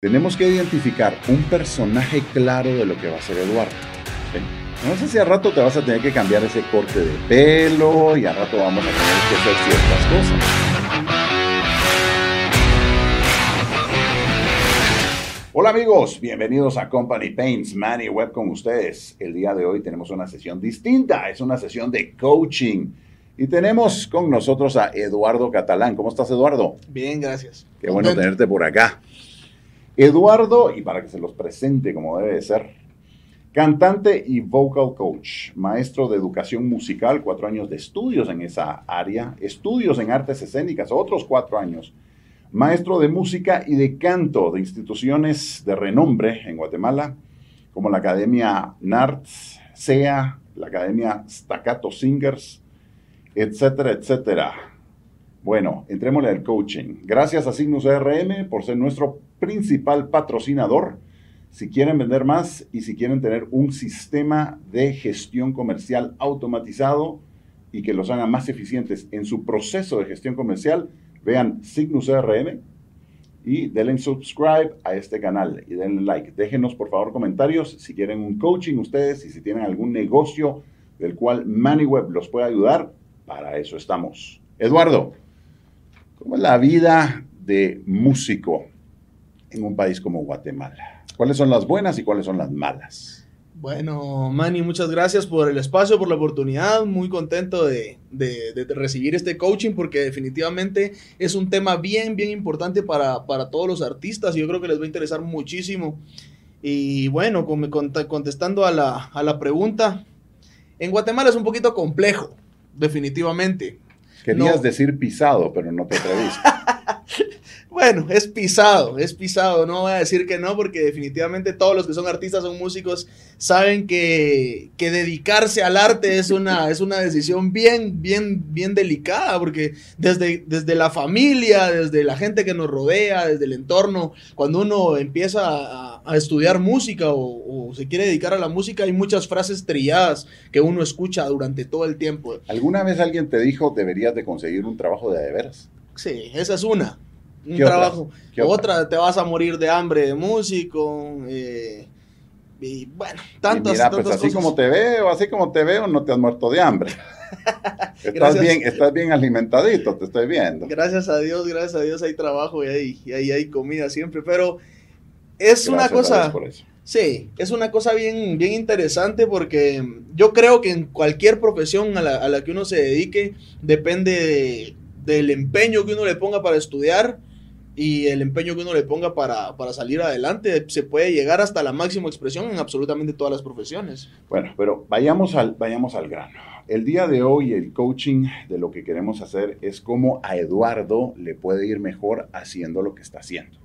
Tenemos que identificar un personaje claro de lo que va a ser Eduardo. No sé si a rato te vas a tener que cambiar ese corte de pelo y a rato vamos a tener que hacer ciertas cosas. Hola amigos, bienvenidos a Company Paints, Manny Web con ustedes. El día de hoy tenemos una sesión distinta, es una sesión de coaching. Y tenemos con nosotros a Eduardo Catalán. ¿Cómo estás, Eduardo? Bien, gracias. Qué bueno tenerte por acá. Eduardo, y para que se los presente como debe ser, cantante y vocal coach, maestro de educación musical, cuatro años de estudios en esa área, estudios en artes escénicas, otros cuatro años, maestro de música y de canto de instituciones de renombre en Guatemala, como la Academia NARTS, SEA, la Academia Staccato Singers, etcétera, etcétera. Bueno, entrémosle al coaching. Gracias a Signus RM por ser nuestro principal patrocinador. Si quieren vender más y si quieren tener un sistema de gestión comercial automatizado y que los haga más eficientes en su proceso de gestión comercial, vean Signus RM y denle subscribe a este canal y denle like. Déjenos por favor comentarios si quieren un coaching ustedes y si tienen algún negocio del cual MoneyWeb los puede ayudar. Para eso estamos. Eduardo, ¿Cómo es la vida de músico en un país como Guatemala? ¿Cuáles son las buenas y cuáles son las malas? Bueno, Manny, muchas gracias por el espacio, por la oportunidad. Muy contento de, recibir este coaching porque definitivamente es un tema bien, bien importante para, todos los artistas y yo creo que les va a interesar muchísimo. Y bueno, contestando a la, a la pregunta, en Guatemala es un poquito complejo, definitivamente. Querías decir pisado, pero no te atreviste. bueno, es pisado, es pisado. No voy a decir que no, porque definitivamente todos los que son artistas, son músicos, saben que, que dedicarse al arte es una, es una decisión bien, bien, bien delicada, porque desde, desde la familia, desde la gente que nos rodea, desde el entorno, cuando uno empieza a, a estudiar música o, o, se quiere dedicar a la música, hay muchas frases trilladas que uno escucha durante todo el tiempo. ¿Alguna vez alguien te dijo deberías de conseguir un trabajo de de veras? Sí, esa es una. Un trabajo. Otra? te vas a morir de hambre de músico. Eh, y bueno, tantas, mira, pues así como te veo, así como te veo, no te has muerto de hambre. estás, bien, estás bien alimentadito, te estoy viendo. Gracias a Dios, gracias a Dios hay trabajo y hay, y hay, comida siempre, pero es una cosa... Sí, es una cosa bien, bien interesante porque yo creo que en cualquier profesión a la, a la que uno se dedique depende de, del empeño que uno le ponga para estudiar y el empeño que uno le ponga para, salir adelante. Se puede llegar hasta la máxima expresión en absolutamente todas las profesiones. Bueno, pero vayamos al, vayamos al grano. El día de hoy el coaching de lo que queremos hacer es cómo a Eduardo le puede ir mejor haciendo lo que está haciendo.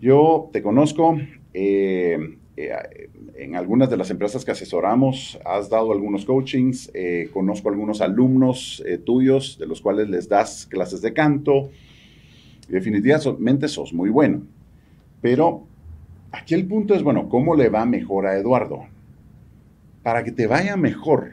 Yo te conozco, eh, eh, en algunas de las empresas que asesoramos has dado algunos coachings, eh, conozco algunos alumnos eh, tuyos de los cuales les das clases de canto. Definitivamente sos muy bueno. Pero aquí el punto es, bueno, ¿cómo le va mejor a Eduardo? Para que te vaya mejor.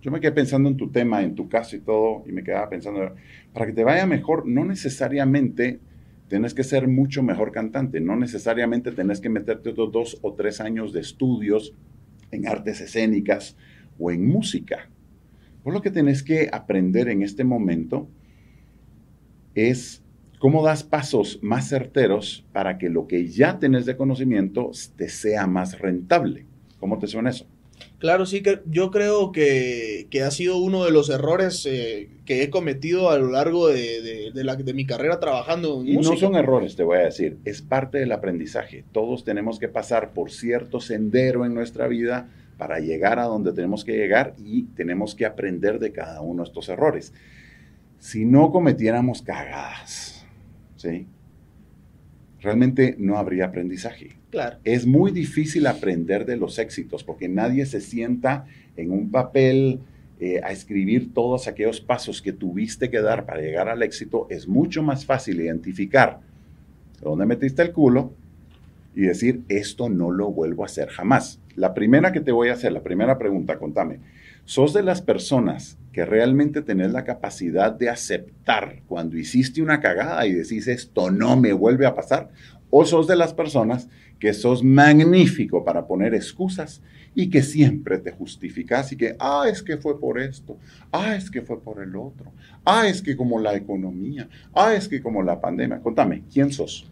Yo me quedé pensando en tu tema, en tu caso y todo, y me quedaba pensando, para que te vaya mejor, no necesariamente Tienes que ser mucho mejor cantante. No necesariamente tenés que meterte otros dos o tres años de estudios en artes escénicas o en música. Por lo que tenés que aprender en este momento es cómo das pasos más certeros para que lo que ya tenés de conocimiento te sea más rentable. ¿Cómo te suena eso? Claro, sí, que yo creo que, ha sido uno de los errores eh, que he cometido a lo largo de, la, de mi carrera trabajando en y No son errores, te voy a decir, es parte del aprendizaje. Todos tenemos que pasar por cierto sendero en nuestra vida para llegar a donde tenemos que llegar y tenemos que aprender de cada uno de estos errores. Si no cometiéramos cagadas, ¿sí? realmente no habría aprendizaje. Claro. Es muy difícil aprender de los éxitos porque nadie se sienta en un papel eh, a escribir todos aquellos pasos que tuviste que dar para llegar al éxito. Es mucho más fácil identificar dónde metiste el culo y decir, esto no lo vuelvo a hacer jamás. La primera que te voy a hacer, la primera pregunta, contame, sos de las personas que realmente tenés la capacidad de aceptar cuando hiciste una cagada y decís esto no me vuelve a pasar, o sos de las personas que sos magnífico para poner excusas y que siempre te justificas y que, ah, es que fue por esto, ah, es que fue por el otro, ah, es que como la economía, ah, es que como la pandemia. Contame, ¿quién sos?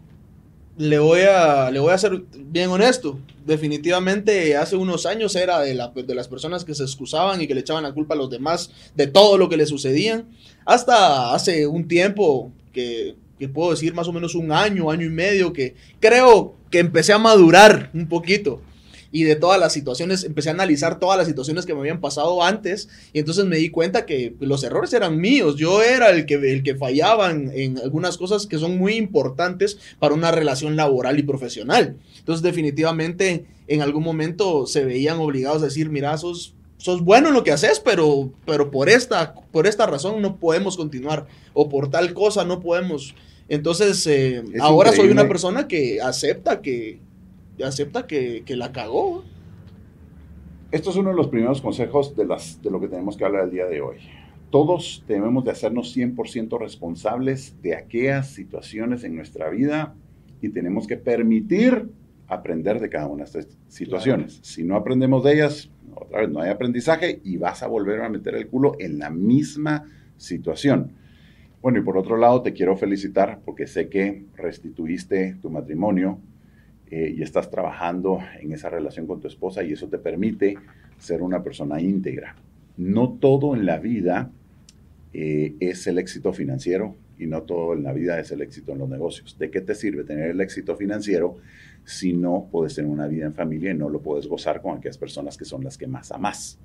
Le voy a, le voy a ser bien honesto. Definitivamente hace unos años era de, la, de las personas que se excusaban y que le echaban la culpa a los demás de todo lo que le sucedían. Hasta hace un tiempo que puedo decir más o menos un año, año y medio, que creo que empecé a madurar un poquito. Y de todas las situaciones, empecé a analizar todas las situaciones que me habían pasado antes. Y entonces me di cuenta que los errores eran míos. Yo era el que, el que fallaba en, algunas cosas que son muy importantes para una relación laboral y profesional. Entonces, definitivamente, en algún momento se veían obligados a decir: Mira, sos sos bueno en lo que haces, pero, pero por, esta, por esta razón no podemos continuar. O por tal cosa no podemos. Entonces, eh, ahora soy una persona que acepta que, acepta que, la cagó. Esto es uno de los primeros consejos de, las, de lo que tenemos que hablar el día de hoy. Todos debemos de hacernos 100% responsables de aquellas situaciones en nuestra vida y tenemos que permitir aprender de cada una de estas situaciones. Si no aprendemos de ellas, otra vez no hay aprendizaje y vas a volver a meter el culo en la misma situación. Bueno, y por otro lado, te quiero felicitar porque sé que restituiste tu matrimonio eh, y estás trabajando en esa relación con tu esposa y eso te permite ser una persona íntegra. No todo en la vida eh, es el éxito financiero y no todo en la vida es el éxito en los negocios. ¿De qué te sirve tener el éxito financiero si no puedes tener una vida en familia y no lo puedes gozar con aquellas personas que son las que más amas.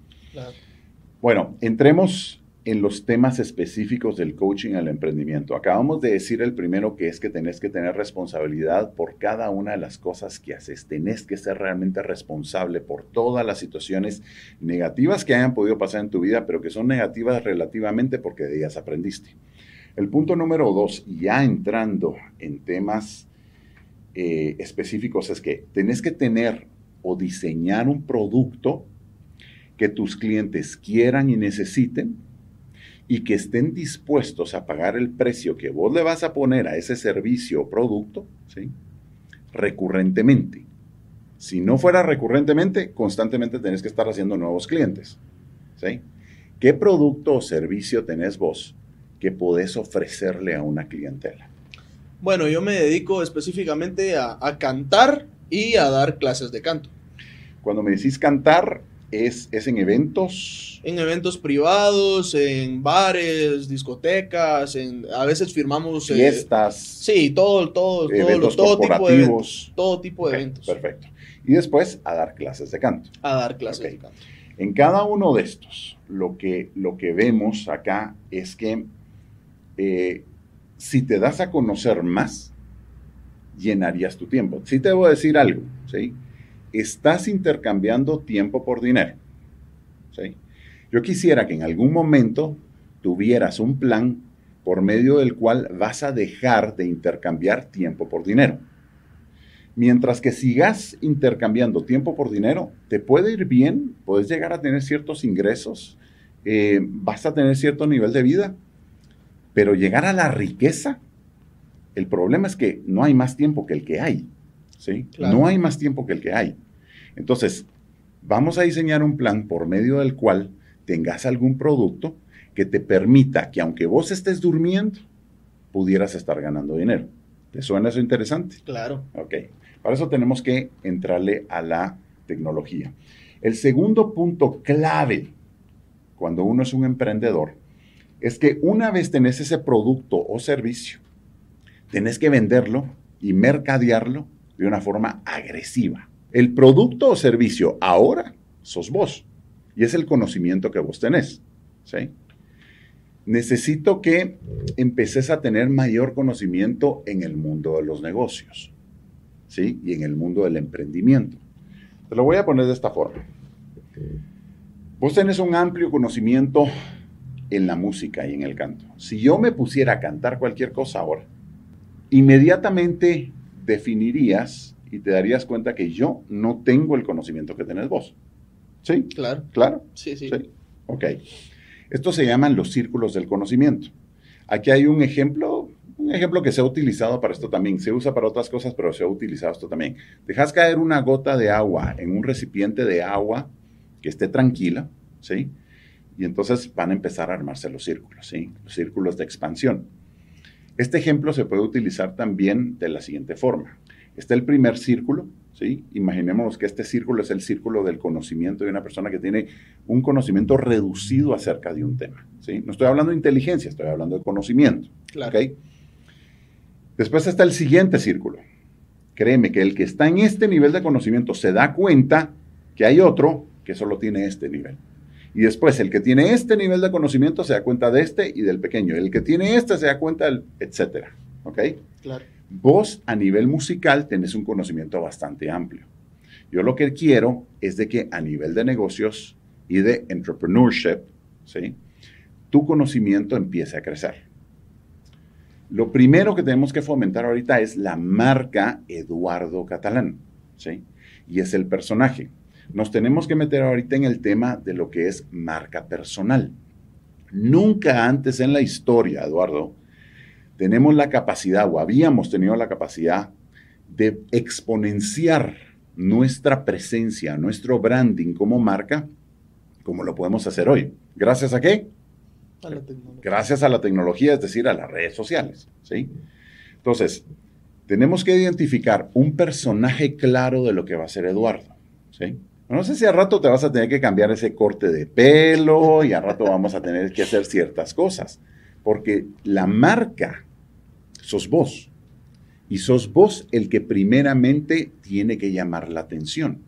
Bueno, entremos en los temas específicos del coaching al emprendimiento. Acabamos de decir el primero que es que tenés que tener responsabilidad por cada una de las cosas que haces. Tenés que ser realmente responsable por todas las situaciones negativas que hayan podido pasar en tu vida, pero que son negativas relativamente porque de ellas aprendiste. El punto número dos, ya entrando en temas eh, específicos es que tenés que tener o diseñar un producto que tus clientes quieran y necesiten y que estén dispuestos a pagar el precio que vos le vas a poner a ese servicio o producto ¿sí? recurrentemente. Si no fuera recurrentemente, constantemente tenés que estar haciendo nuevos clientes. ¿sí? ¿Qué producto o servicio tenés vos que podés ofrecerle a una clientela? Bueno, yo me dedico específicamente a, cantar y a dar clases de canto. Cuando me decís cantar, ¿es, es en eventos? En eventos privados, en bares, discotecas, en, a veces firmamos... Eh, Fiestas. sí, todo, todo, todo, todo tipo de eventos. Todo tipo de eventos. Perfecto. Y después a dar clases de canto. A dar clases de canto. En cada uno de estos, lo que, lo que vemos acá es que eh, si te das a conocer más, llenarías tu tiempo. Sí te voy a decir algo, ¿sí? Estás intercambiando tiempo por dinero, ¿sí? Yo quisiera que en algún momento tuvieras un plan por medio del cual vas a dejar de intercambiar tiempo por dinero. Mientras que sigas intercambiando tiempo por dinero, te puede ir bien, puedes llegar a tener ciertos ingresos, eh, vas a tener cierto nivel de vida, pero llegar a la riqueza, el problema es que no hay más tiempo que el que hay. ¿sí? No hay más tiempo que el que hay. Entonces, vamos a diseñar un plan por medio del cual tengas algún producto que te permita que aunque vos estés durmiendo, pudieras estar ganando dinero. ¿Te suena eso interesante? Claro. Ok. Para eso tenemos que entrarle a la tecnología. El segundo punto clave cuando uno es un emprendedor es que una vez tenés ese producto o servicio, tenés que venderlo y mercadearlo de una forma agresiva. El producto o servicio ahora sos vos y es el conocimiento que vos tenés. Necesito que empeces a tener mayor conocimiento en el mundo de los negocios ¿sí? y en el mundo del emprendimiento. Te lo voy a poner de esta forma. Vos tenés un amplio conocimiento en la música y en el canto. Si yo me pusiera a cantar cualquier cosa ahora, inmediatamente definirías y te darías cuenta que yo no tengo el conocimiento que tenés vos. ¿Sí? Claro. ¿Claro? Sí, sí. Ok. Estos se llaman los círculos del conocimiento. Aquí hay un ejemplo, un ejemplo que se ha utilizado para esto también. Se usa para otras cosas, pero se ha utilizado esto también. Dejas caer una gota de agua en un recipiente de agua que esté tranquila, ¿sí? Y entonces van a empezar a armarse los círculos, ¿sí? Los círculos de expansión. Este ejemplo se puede utilizar también de la siguiente forma. Está el primer círculo, ¿sí? Imaginemos que este círculo es el círculo del conocimiento de una persona que tiene un conocimiento reducido acerca de un tema, ¿sí? No estoy hablando de inteligencia, estoy hablando de conocimiento, Claro. ¿ok? Después está el siguiente círculo. Créeme que el que está en este nivel de conocimiento se da cuenta que hay otro que solo tiene este nivel. Y después el que tiene este nivel de conocimiento se da cuenta de este y del pequeño. El que tiene este se da cuenta del etcétera. ¿Ok? Claro. Vos a nivel musical tenés un conocimiento bastante amplio. Yo lo que quiero es de que a nivel de negocios y de entrepreneurship, ¿sí? tu conocimiento empiece a crecer. Lo primero que tenemos que fomentar ahorita es la marca Eduardo Catalán, ¿sí? Y es el personaje. Nos tenemos que meter ahorita en el tema de lo que es marca personal. Nunca antes en la historia, Eduardo, tenemos la capacidad o habíamos tenido la capacidad de exponenciar nuestra presencia, nuestro branding como marca, como lo podemos hacer hoy. ¿Gracias a qué? A la. Gracias a la tecnología, es decir, a las redes sociales. ¿sí? Entonces, tenemos que identificar un personaje claro de lo que va a ser Eduardo. ¿sí? No sé si a rato te vas a tener que cambiar ese corte de pelo y a rato vamos a tener que hacer ciertas cosas, porque la marca sos vos. Y sos vos el que primeramente tiene que llamar la atención.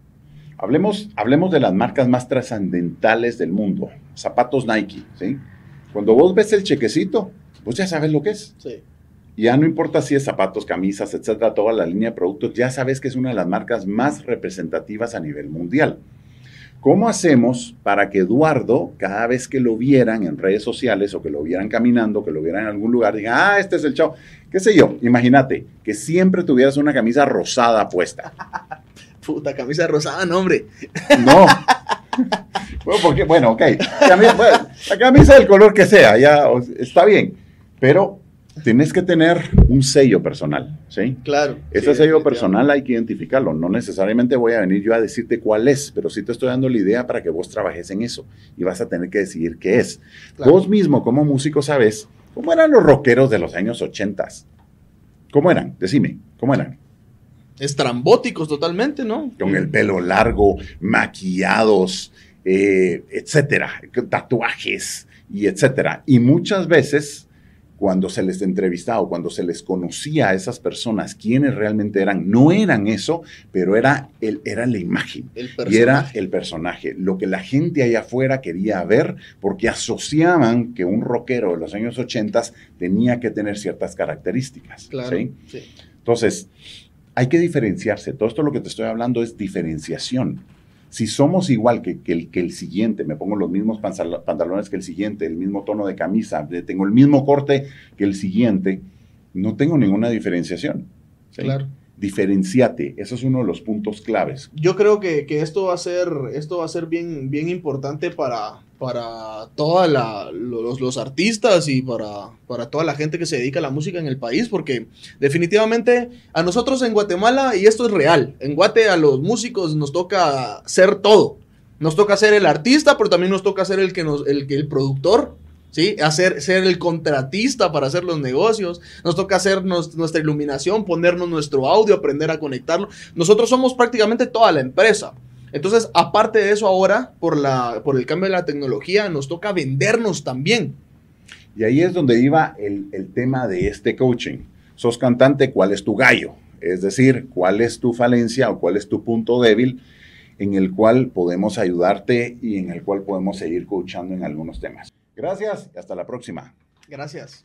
Hablemos, hablemos de las marcas más trascendentales del mundo. Zapatos Nike, ¿sí? Cuando vos ves el chequecito, vos ya sabes lo que es. Sí. Ya no importa si es zapatos, camisas, etcétera, toda la línea de productos, ya sabes que es una de las marcas más representativas a nivel mundial. ¿Cómo hacemos para que Eduardo, cada vez que lo vieran en redes sociales o que lo vieran caminando, que lo vieran en algún lugar, digan, ah, este es el chavo? ¿Qué sé yo? Imagínate que siempre tuvieras una camisa rosada puesta. Puta, camisa rosada, no, hombre. No. bueno, porque, bueno, ok. Bueno, la camisa del color que sea, ya está bien. Pero tienes que tener un sello personal, ¿sí? Claro. Ese sí, sello personal hay que identificarlo. No necesariamente voy a venir yo a decirte cuál es, pero sí te estoy dando la idea para que vos trabajes en eso y vas a tener que decidir qué es. Claro. Vos mismo, como músico, sabes cómo eran los rockeros de los años 80. ¿Cómo eran? Decime, ¿cómo eran? Estrambóticos totalmente, ¿no? Con el pelo largo, maquillados, eh, etcétera, tatuajes y etcétera. Y muchas veces, cuando se les entrevistaba o cuando se les conocía a esas personas quiénes realmente eran, no eran eso, pero era, el, era la imagen. El Y era el personaje, lo que la gente allá afuera quería ver, porque asociaban que un rockero de los años 80 tenía que tener ciertas características. Claro. ¿sí? sí. Entonces, hay que diferenciarse. Todo esto lo que te estoy hablando es diferenciación. Si somos igual que, que el, que el siguiente, me pongo los mismos pantalones que el siguiente, el mismo tono de camisa, tengo el mismo corte que el siguiente, no tengo ninguna diferenciación. ¿sí? Claro. Diferenciate, eso es uno de los puntos claves. Yo creo que, que esto va a ser, esto va a ser bien, bien importante para, para todos los, los artistas y para, para toda la gente que se dedica a la música en el país, porque definitivamente a nosotros en Guatemala, y esto es real, en Guate a los músicos nos toca ser todo. Nos toca ser el artista, pero también nos toca ser el que nos, el, el productor, ¿sí? Hacer, ser el contratista para hacer los negocios. Nos toca hacer nos- nuestra iluminación, ponernos nuestro audio, aprender a conectarlo. Nosotros somos prácticamente toda la empresa. Entonces, aparte de eso, ahora, por, la, por el cambio de la tecnología, nos toca vendernos también. Y ahí es donde iba el, el tema de este coaching. Sos cantante, ¿cuál es tu gallo? Es decir, ¿cuál es tu falencia o cuál es tu punto débil en el cual podemos ayudarte y en el cual podemos seguir coachando en algunos temas? Gracias y hasta la próxima. Gracias.